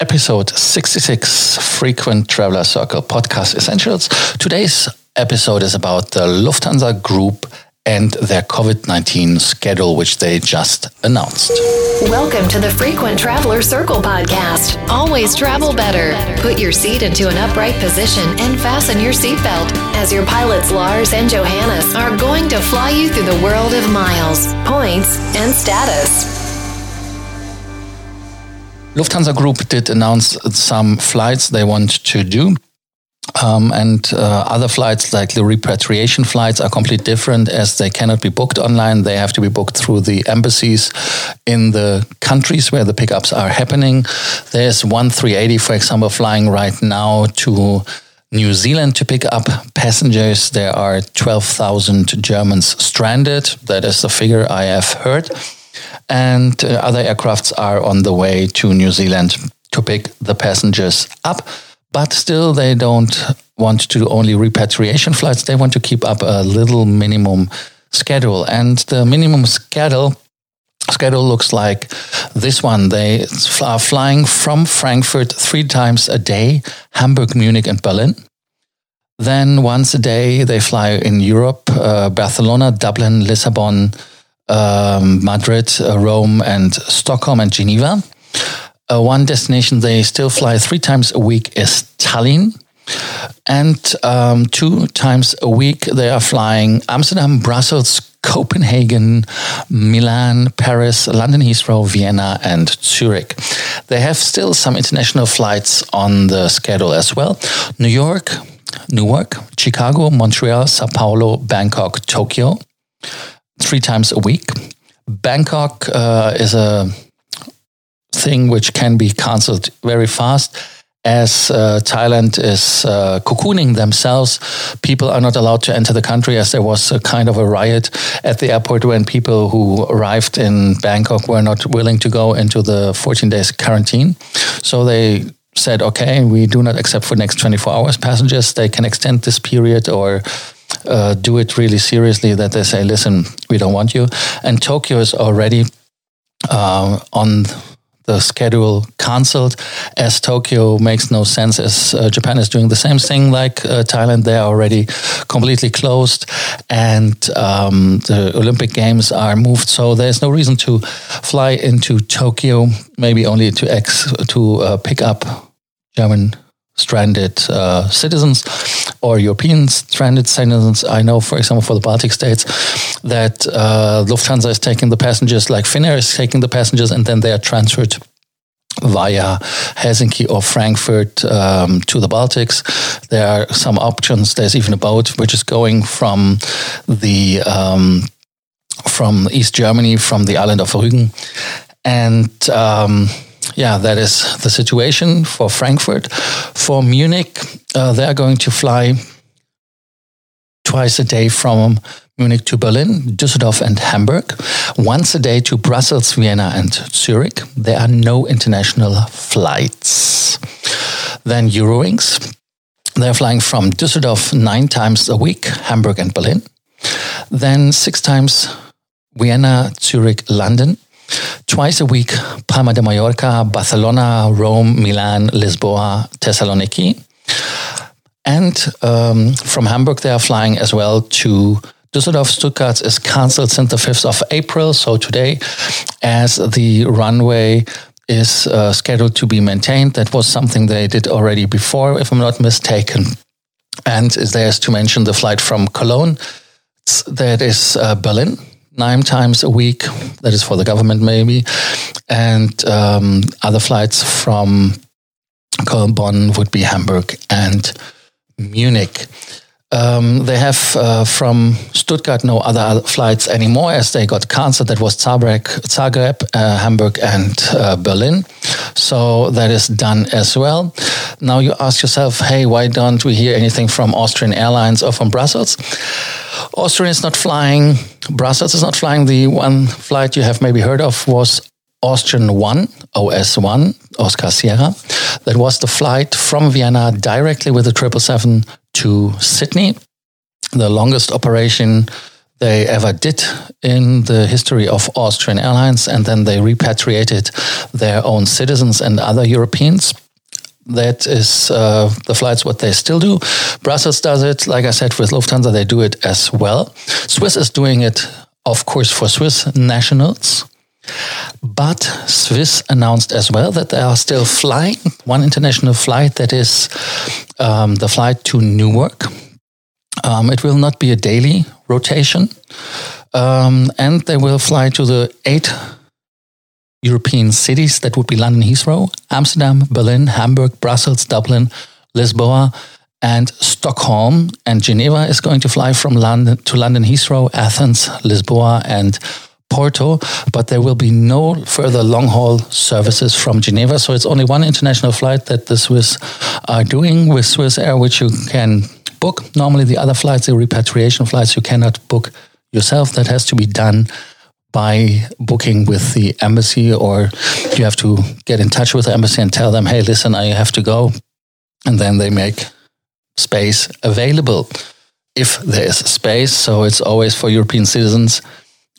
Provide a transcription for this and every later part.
episode 66 Frequent Traveler Circle Podcast Essentials. Today's episode is about the Lufthansa Group and their COVID 19 schedule, which they just announced. Welcome to the Frequent Traveler Circle podcast. Always travel better. Put your seat into an upright position and fasten your seatbelt as your pilots Lars and Johannes are going to fly you through the world of miles, points, and status. Lufthansa Group did announce some flights they want to do. Um, and uh, other flights, like the repatriation flights, are completely different as they cannot be booked online. They have to be booked through the embassies in the countries where the pickups are happening. There's one 380, for example, flying right now to New Zealand to pick up passengers. There are 12,000 Germans stranded. That is the figure I have heard and uh, other aircrafts are on the way to New Zealand to pick the passengers up. But still, they don't want to do only repatriation flights. They want to keep up a little minimum schedule. And the minimum schedule schedule looks like this one. They are flying from Frankfurt three times a day, Hamburg, Munich, and Berlin. Then once a day, they fly in Europe, uh, Barcelona, Dublin, Lisbon, um, Madrid, uh, Rome, and Stockholm and Geneva. Uh, one destination they still fly three times a week is Tallinn. And um, two times a week they are flying Amsterdam, Brussels, Copenhagen, Milan, Paris, London Heathrow, Vienna, and Zurich. They have still some international flights on the schedule as well. New York, Newark, Chicago, Montreal, Sao Paulo, Bangkok, Tokyo three times a week. Bangkok uh, is a thing which can be cancelled very fast as uh, Thailand is uh, cocooning themselves. People are not allowed to enter the country as there was a kind of a riot at the airport when people who arrived in Bangkok were not willing to go into the 14 days quarantine. So they said, okay, we do not accept for next 24 hours passengers. They can extend this period or uh, do it really seriously that they say, listen, we don't want you. And Tokyo is already uh, on the schedule cancelled as Tokyo makes no sense as uh, Japan is doing the same thing like uh, Thailand. They are already completely closed and um, the Olympic Games are moved. So there's no reason to fly into Tokyo, maybe only to ex to uh, pick up German stranded uh, citizens or European stranded citizens. I know, for example, for the Baltic states, that uh, Lufthansa is taking the passengers, like Finnair is taking the passengers, and then they are transferred via Helsinki or Frankfurt um, to the Baltics. There are some options. There's even a boat which is going from the um, from East Germany, from the island of Rügen, and um, yeah, that is the situation for Frankfurt. For Munich, uh, they are going to fly twice a day from Munich to Berlin, Düsseldorf, and Hamburg, once a day to Brussels, Vienna, and Zurich. There are no international flights. Then Eurowings, they're flying from Düsseldorf nine times a week, Hamburg, and Berlin. Then six times Vienna, Zurich, London, twice a week Palma de Mallorca, Barcelona, Rome, Milan, Lisboa, Thessaloniki. And um, from Hamburg, they are flying as well to Düsseldorf. Stuttgart is cancelled since the 5th of April, so today, as the runway is uh, scheduled to be maintained. That was something they did already before, if I'm not mistaken. And there's to mention the flight from Cologne, that is uh, Berlin, nine times a week. That is for the government, maybe. And um, other flights from Bonn would be Hamburg and Munich. Um, they have uh, from Stuttgart no other flights anymore as they got cancelled. That was Zagreb, Zagreb uh, Hamburg, and uh, Berlin. So that is done as well. Now you ask yourself, hey, why don't we hear anything from Austrian Airlines or from Brussels? Austrian is not flying. Brussels is not flying. The one flight you have maybe heard of was Austrian 1, OS1, Oscar Sierra. That was the flight from Vienna directly with the 777 to Sydney. The longest operation they ever did in the history of Austrian Airlines, and then they repatriated their own citizens and other Europeans. That is uh, the flights, what they still do. Brussels does it, like I said, with Lufthansa, they do it as well. Swiss is doing it, of course, for Swiss nationals. But Swiss announced as well that they are still flying one international flight that is um, the flight to Newark. Um, it will not be a daily rotation. Um, and they will fly to the eight European cities that would be London Heathrow, Amsterdam, Berlin, Hamburg, Brussels, Dublin, Lisboa, and Stockholm. And Geneva is going to fly from London to London Heathrow, Athens, Lisboa, and Porto, but there will be no further long haul services from Geneva. So it's only one international flight that the Swiss are doing with Swiss Air, which you can book. Normally, the other flights, the repatriation flights, you cannot book yourself. That has to be done by booking with the embassy, or you have to get in touch with the embassy and tell them, hey, listen, I have to go. And then they make space available if there is space. So it's always for European citizens,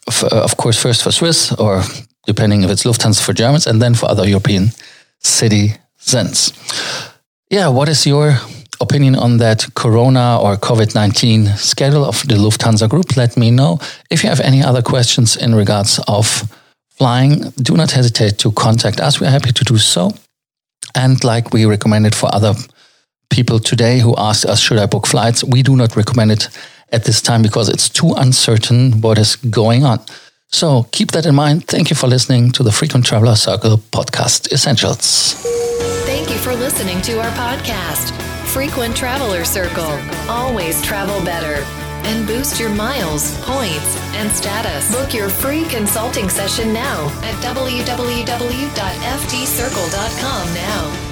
Uh, of course, first for Swiss, or depending if it's Lufthansa for Germans, and then for other European citizens. Yeah, what is your opinion on that Corona or COVID 19 schedule of the Lufthansa Group, let me know. If you have any other questions in regards of flying, do not hesitate to contact us. We're happy to do so. And like we recommended for other people today who asked us, should I book flights? We do not recommend it at this time because it's too uncertain what is going on. So keep that in mind. Thank you for listening to the Frequent Traveler Circle podcast essentials. Thank you for listening to our podcast. Frequent Traveler Circle. Always travel better. And boost your miles, points, and status. Book your free consulting session now at www.ftcircle.com now.